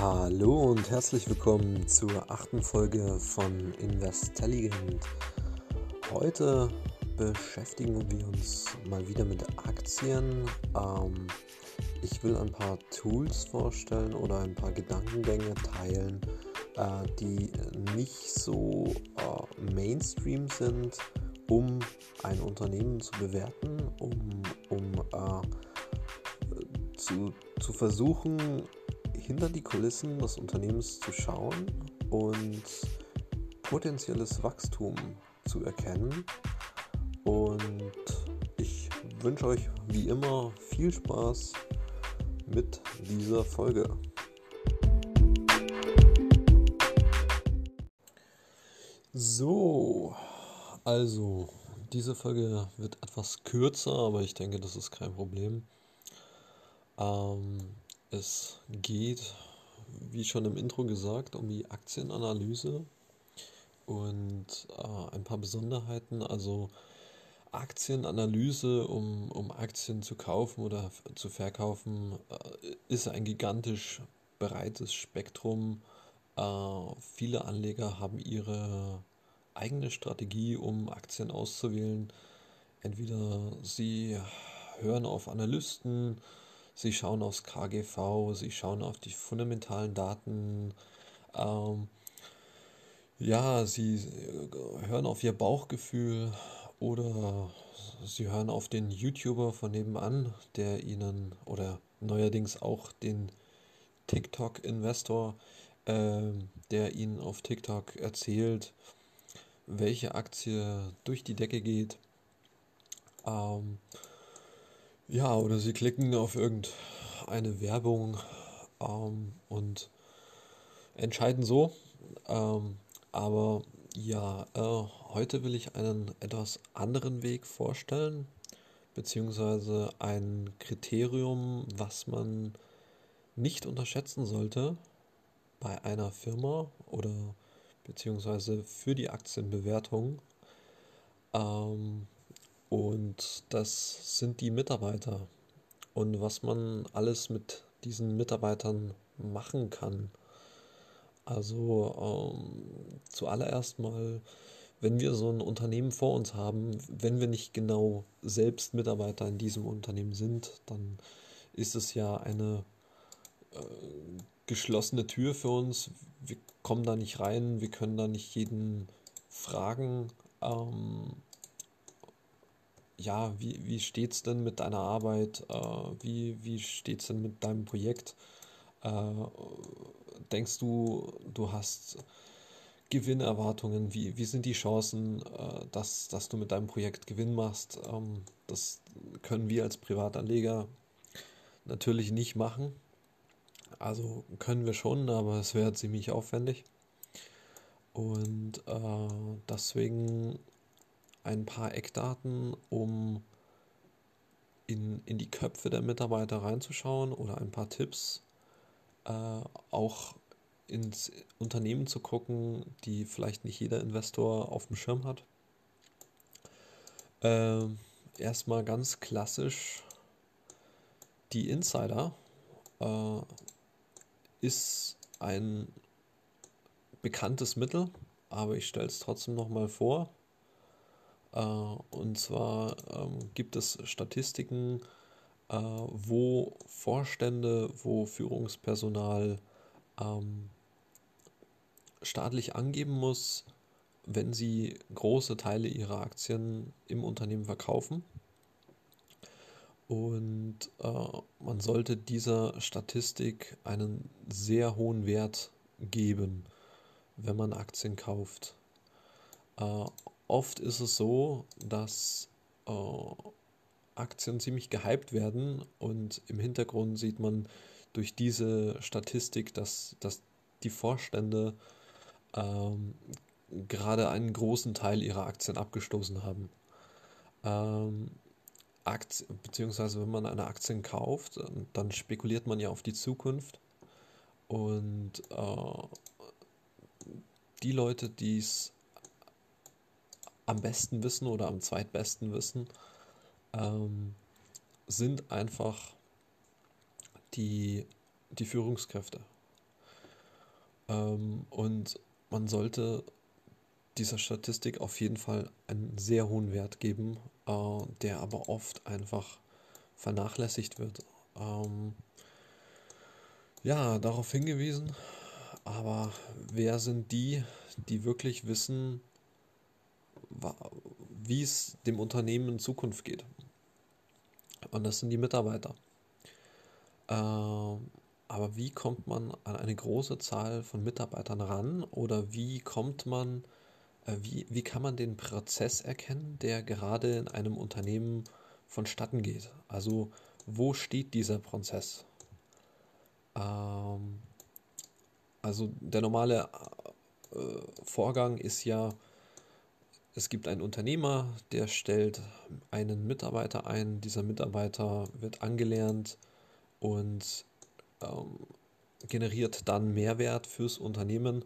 Hallo und herzlich willkommen zur achten Folge von Investelligent. Heute beschäftigen wir uns mal wieder mit Aktien. Ähm, ich will ein paar Tools vorstellen oder ein paar Gedankengänge teilen, äh, die nicht so äh, Mainstream sind, um ein Unternehmen zu bewerten, um, um äh, zu, zu versuchen, hinter die Kulissen des Unternehmens zu schauen und potenzielles Wachstum zu erkennen. Und ich wünsche euch wie immer viel Spaß mit dieser Folge. So, also diese Folge wird etwas kürzer, aber ich denke, das ist kein Problem. Ähm, es geht, wie schon im Intro gesagt, um die Aktienanalyse und äh, ein paar Besonderheiten. Also Aktienanalyse, um, um Aktien zu kaufen oder zu verkaufen, äh, ist ein gigantisch breites Spektrum. Äh, viele Anleger haben ihre eigene Strategie, um Aktien auszuwählen. Entweder sie hören auf Analysten, sie schauen aufs KGV, sie schauen auf die fundamentalen Daten. Ähm, ja, sie äh, hören auf ihr Bauchgefühl oder sie hören auf den YouTuber von nebenan, der ihnen oder neuerdings auch den TikTok-Investor, äh, der ihnen auf TikTok erzählt, welche Aktie durch die Decke geht. Ähm, ja, oder sie klicken auf irgendeine Werbung ähm, und entscheiden so. Ähm, aber ja, äh, heute will ich einen etwas anderen Weg vorstellen, beziehungsweise ein Kriterium, was man nicht unterschätzen sollte bei einer Firma oder beziehungsweise für die Aktienbewertung. Ähm, und das sind die Mitarbeiter. Und was man alles mit diesen Mitarbeitern machen kann. Also ähm, zuallererst mal, wenn wir so ein Unternehmen vor uns haben, wenn wir nicht genau selbst Mitarbeiter in diesem Unternehmen sind, dann ist es ja eine äh, geschlossene Tür für uns. Wir kommen da nicht rein, wir können da nicht jeden fragen. Ähm, ja, wie, wie es denn mit deiner Arbeit? Äh, wie wie es denn mit deinem Projekt? Äh, denkst du, du hast Gewinnerwartungen? Wie, wie sind die Chancen, äh, dass, dass du mit deinem Projekt Gewinn machst? Ähm, das können wir als Privatanleger natürlich nicht machen. Also können wir schon, aber es wäre ziemlich aufwendig. Und äh, deswegen ein paar Eckdaten, um in, in die Köpfe der Mitarbeiter reinzuschauen oder ein paar Tipps, äh, auch ins Unternehmen zu gucken, die vielleicht nicht jeder Investor auf dem Schirm hat. Äh, erstmal ganz klassisch, die Insider äh, ist ein bekanntes Mittel, aber ich stelle es trotzdem nochmal vor. Äh, und zwar ähm, gibt es Statistiken, äh, wo Vorstände, wo Führungspersonal ähm, staatlich angeben muss, wenn sie große Teile ihrer Aktien im Unternehmen verkaufen. Und äh, man sollte dieser Statistik einen sehr hohen Wert geben, wenn man Aktien kauft. Oft ist es so, dass äh, Aktien ziemlich gehypt werden und im Hintergrund sieht man durch diese Statistik, dass, dass die Vorstände ähm, gerade einen großen Teil ihrer Aktien abgestoßen haben. Ähm, Aktien, beziehungsweise wenn man eine Aktien kauft, dann spekuliert man ja auf die Zukunft und äh, die Leute, die es am besten wissen oder am zweitbesten wissen, ähm, sind einfach die, die Führungskräfte. Ähm, und man sollte dieser Statistik auf jeden Fall einen sehr hohen Wert geben, äh, der aber oft einfach vernachlässigt wird. Ähm, ja, darauf hingewiesen, aber wer sind die, die wirklich wissen, wie es dem Unternehmen in Zukunft geht? Und das sind die Mitarbeiter. Ähm, aber wie kommt man an eine große Zahl von Mitarbeitern ran oder wie kommt man, äh, wie, wie kann man den Prozess erkennen, der gerade in einem Unternehmen vonstatten geht? Also wo steht dieser Prozess? Ähm, also der normale äh, Vorgang ist ja, es gibt einen Unternehmer, der stellt einen Mitarbeiter ein, dieser Mitarbeiter wird angelernt und ähm, generiert dann Mehrwert fürs Unternehmen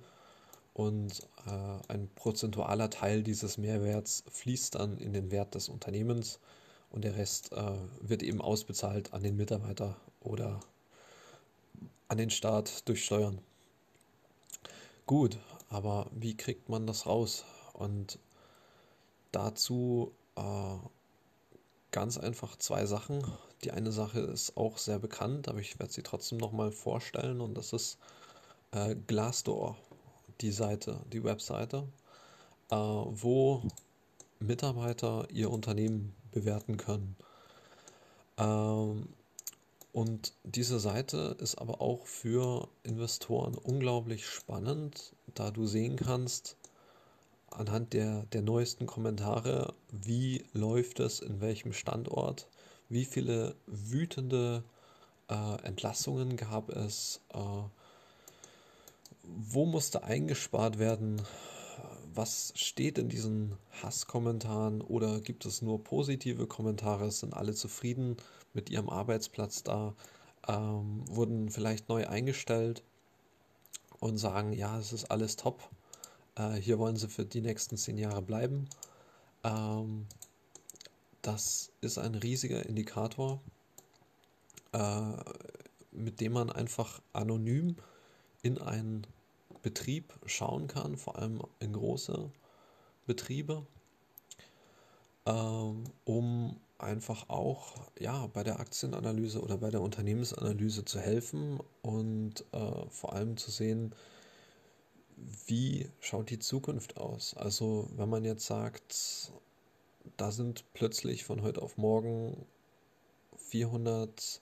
und äh, ein prozentualer Teil dieses Mehrwerts fließt dann in den Wert des Unternehmens und der Rest äh, wird eben ausbezahlt an den Mitarbeiter oder an den Staat durch Steuern. Gut, aber wie kriegt man das raus? Und dazu äh, ganz einfach zwei Sachen. Die eine Sache ist auch sehr bekannt, aber ich werde sie trotzdem nochmal vorstellen und das ist äh, Glassdoor, die Seite, die Webseite, äh, wo Mitarbeiter ihr Unternehmen bewerten können. Ähm, und diese Seite ist aber auch für Investoren unglaublich spannend, da du sehen kannst, anhand der, der neuesten Kommentare, wie läuft es in welchem Standort, wie viele wütende äh, Entlassungen gab es, äh, wo musste eingespart werden, was steht in diesen Hasskommentaren oder gibt es nur positive Kommentare, sind alle zufrieden mit ihrem Arbeitsplatz da, ähm, wurden vielleicht neu eingestellt und sagen, ja, es ist alles top, äh, hier wollen sie für die nächsten zehn Jahre bleiben. Ähm, das ist ein riesiger Indikator, äh, mit dem man einfach anonym in einen Betrieb schauen kann, vor allem in große Betriebe, ähm, um einfach auch ja, bei der Aktienanalyse oder bei der Unternehmensanalyse zu helfen und äh, vor allem zu sehen, wie schaut die Zukunft aus. Also wenn man jetzt sagt, da sind plötzlich von heute auf morgen 400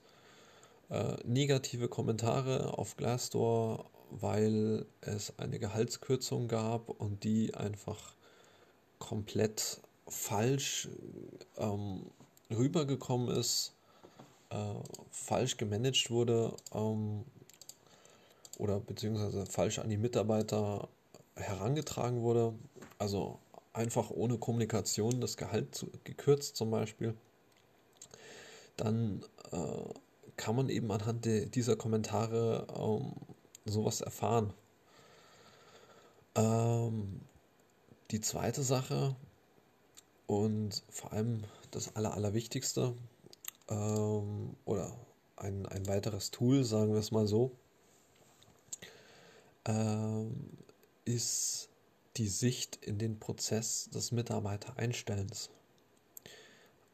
äh, negative Kommentare auf Glassdoor weil es eine Gehaltskürzung gab und die einfach komplett falsch ähm, rübergekommen ist, äh, falsch gemanagt wurde ähm, oder beziehungsweise falsch an die Mitarbeiter herangetragen wurde. Also einfach ohne Kommunikation das Gehalt zu, gekürzt zum Beispiel. Dann äh, kann man eben anhand de, dieser Kommentare ähm, sowas erfahren. Ähm, die zweite Sache und vor allem das Aller, Allerwichtigste ähm, oder ein, ein weiteres Tool, sagen wir es mal so, ähm, ist die Sicht in den Prozess des Mitarbeitereinstellens.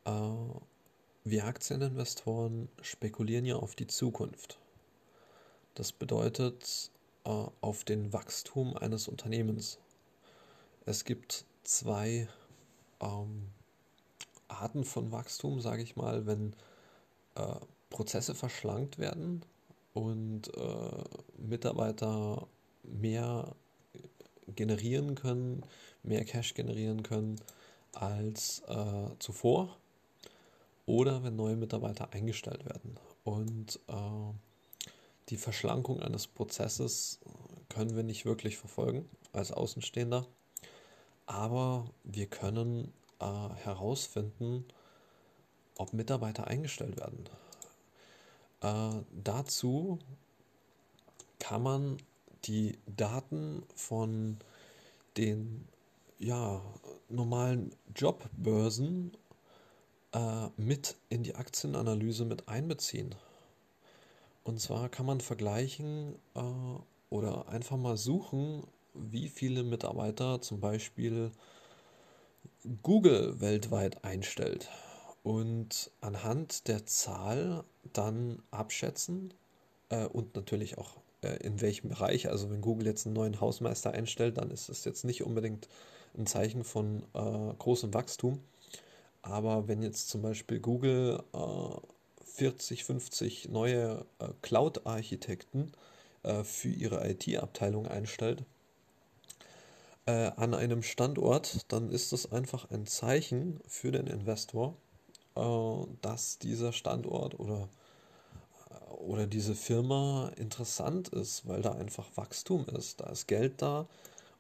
Äh, wir Aktieninvestoren spekulieren ja auf die Zukunft. Das bedeutet äh, auf den Wachstum eines Unternehmens. Es gibt zwei ähm, Arten von Wachstum, sage ich mal, wenn äh, Prozesse verschlankt werden und äh, Mitarbeiter mehr generieren können, mehr Cash generieren können als äh, zuvor oder wenn neue Mitarbeiter eingestellt werden. Und äh, die Verschlankung eines Prozesses können wir nicht wirklich verfolgen als Außenstehender, aber wir können äh, herausfinden, ob Mitarbeiter eingestellt werden. Äh, dazu kann man die Daten von den ja, normalen Jobbörsen äh, mit in die Aktienanalyse mit einbeziehen. Und zwar kann man vergleichen, äh, oder einfach mal suchen, wie viele Mitarbeiter zum Beispiel Google weltweit einstellt und anhand der Zahl dann abschätzen äh, und natürlich auch in welchem Bereich. Also wenn Google jetzt einen neuen Hausmeister einstellt, dann ist das jetzt nicht unbedingt ein Zeichen von äh, großem Wachstum. Aber wenn jetzt zum Beispiel Google 40, äh, 50 neue äh, Cloud-Architekten äh, für ihre IT-Abteilung einstellt, an einem Standort, dann ist das einfach ein Zeichen für den Investor, dass dieser Standort oder oder diese Firma interessant ist, weil da einfach Wachstum ist. Da ist Geld da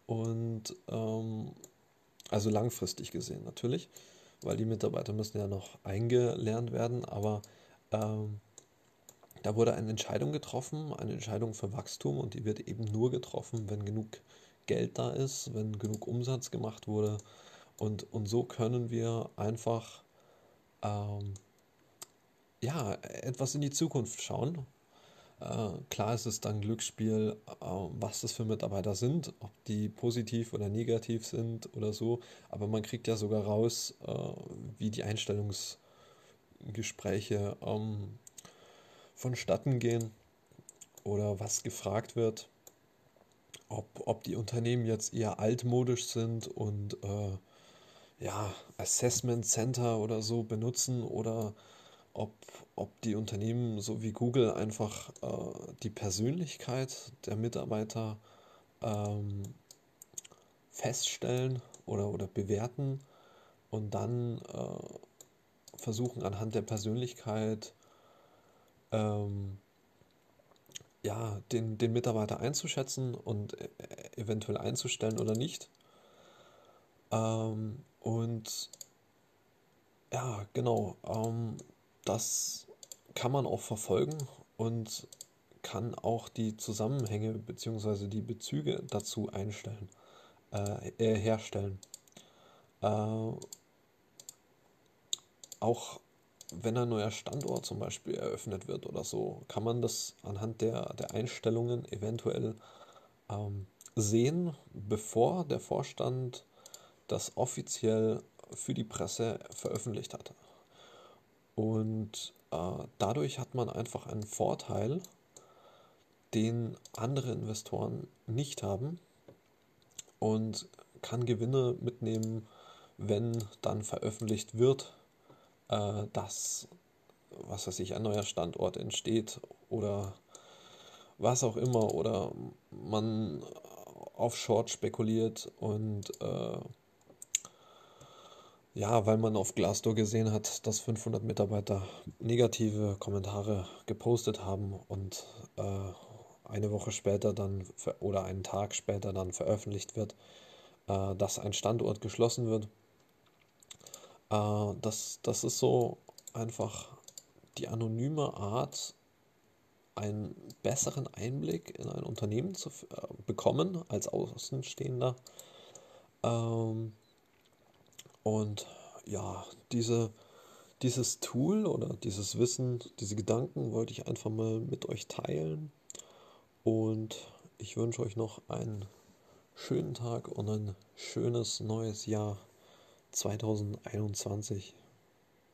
und ähm, also langfristig gesehen natürlich, weil die Mitarbeiter müssen ja noch eingelernt werden, aber ähm, da wurde eine Entscheidung getroffen, eine Entscheidung für Wachstum und die wird eben nur getroffen, wenn genug Geld da ist, wenn genug Umsatz gemacht wurde und, und so können wir einfach ähm, ja, etwas in die Zukunft schauen. Äh, klar ist es dann Glücksspiel, äh, was das für Mitarbeiter sind, ob die positiv oder negativ sind oder so. Aber man kriegt ja sogar raus, äh, wie die Einstellungsgespräche ähm, vonstatten gehen oder was gefragt wird. Ob, ob die Unternehmen jetzt eher altmodisch sind und äh, ja, Assessment Center oder so benutzen oder ob, ob die Unternehmen so wie Google einfach äh, die Persönlichkeit der Mitarbeiter ähm, feststellen oder, oder bewerten und dann äh, versuchen anhand der Persönlichkeit ähm, ja, den, den Mitarbeiter einzuschätzen und äh, eventuell einzustellen oder nicht. Ähm, und ja, genau. Ähm, das kann man auch verfolgen und kann auch die Zusammenhänge bzw. die Bezüge dazu einstellen, äh, äh, herstellen. Äh, auch wenn ein neuer Standort zum Beispiel eröffnet wird oder so, kann man das anhand der, der Einstellungen eventuell ähm, sehen, bevor der Vorstand das offiziell für die Presse veröffentlicht hat. Und äh, dadurch hat man einfach einen Vorteil, den andere Investoren nicht haben und kann Gewinne mitnehmen, wenn dann veröffentlicht wird, äh, dass, was weiß ich, ein neuer Standort entsteht oder was auch immer. Oder man auf Short spekuliert und äh, ja, weil man auf Glassdoor gesehen hat, dass 500 Mitarbeiter negative Kommentare gepostet haben und äh, eine Woche später dann oder einen Tag später dann veröffentlicht wird, äh, dass ein Standort geschlossen wird. Äh, das, das ist so einfach die anonyme Art, einen besseren Einblick in ein Unternehmen zu äh, bekommen als Außenstehender. Ähm, und ja, diese, dieses Tool oder dieses Wissen, diese Gedanken wollte ich einfach mal mit euch teilen. Und ich wünsche euch noch einen schönen Tag und ein schönes neues Jahr 2021.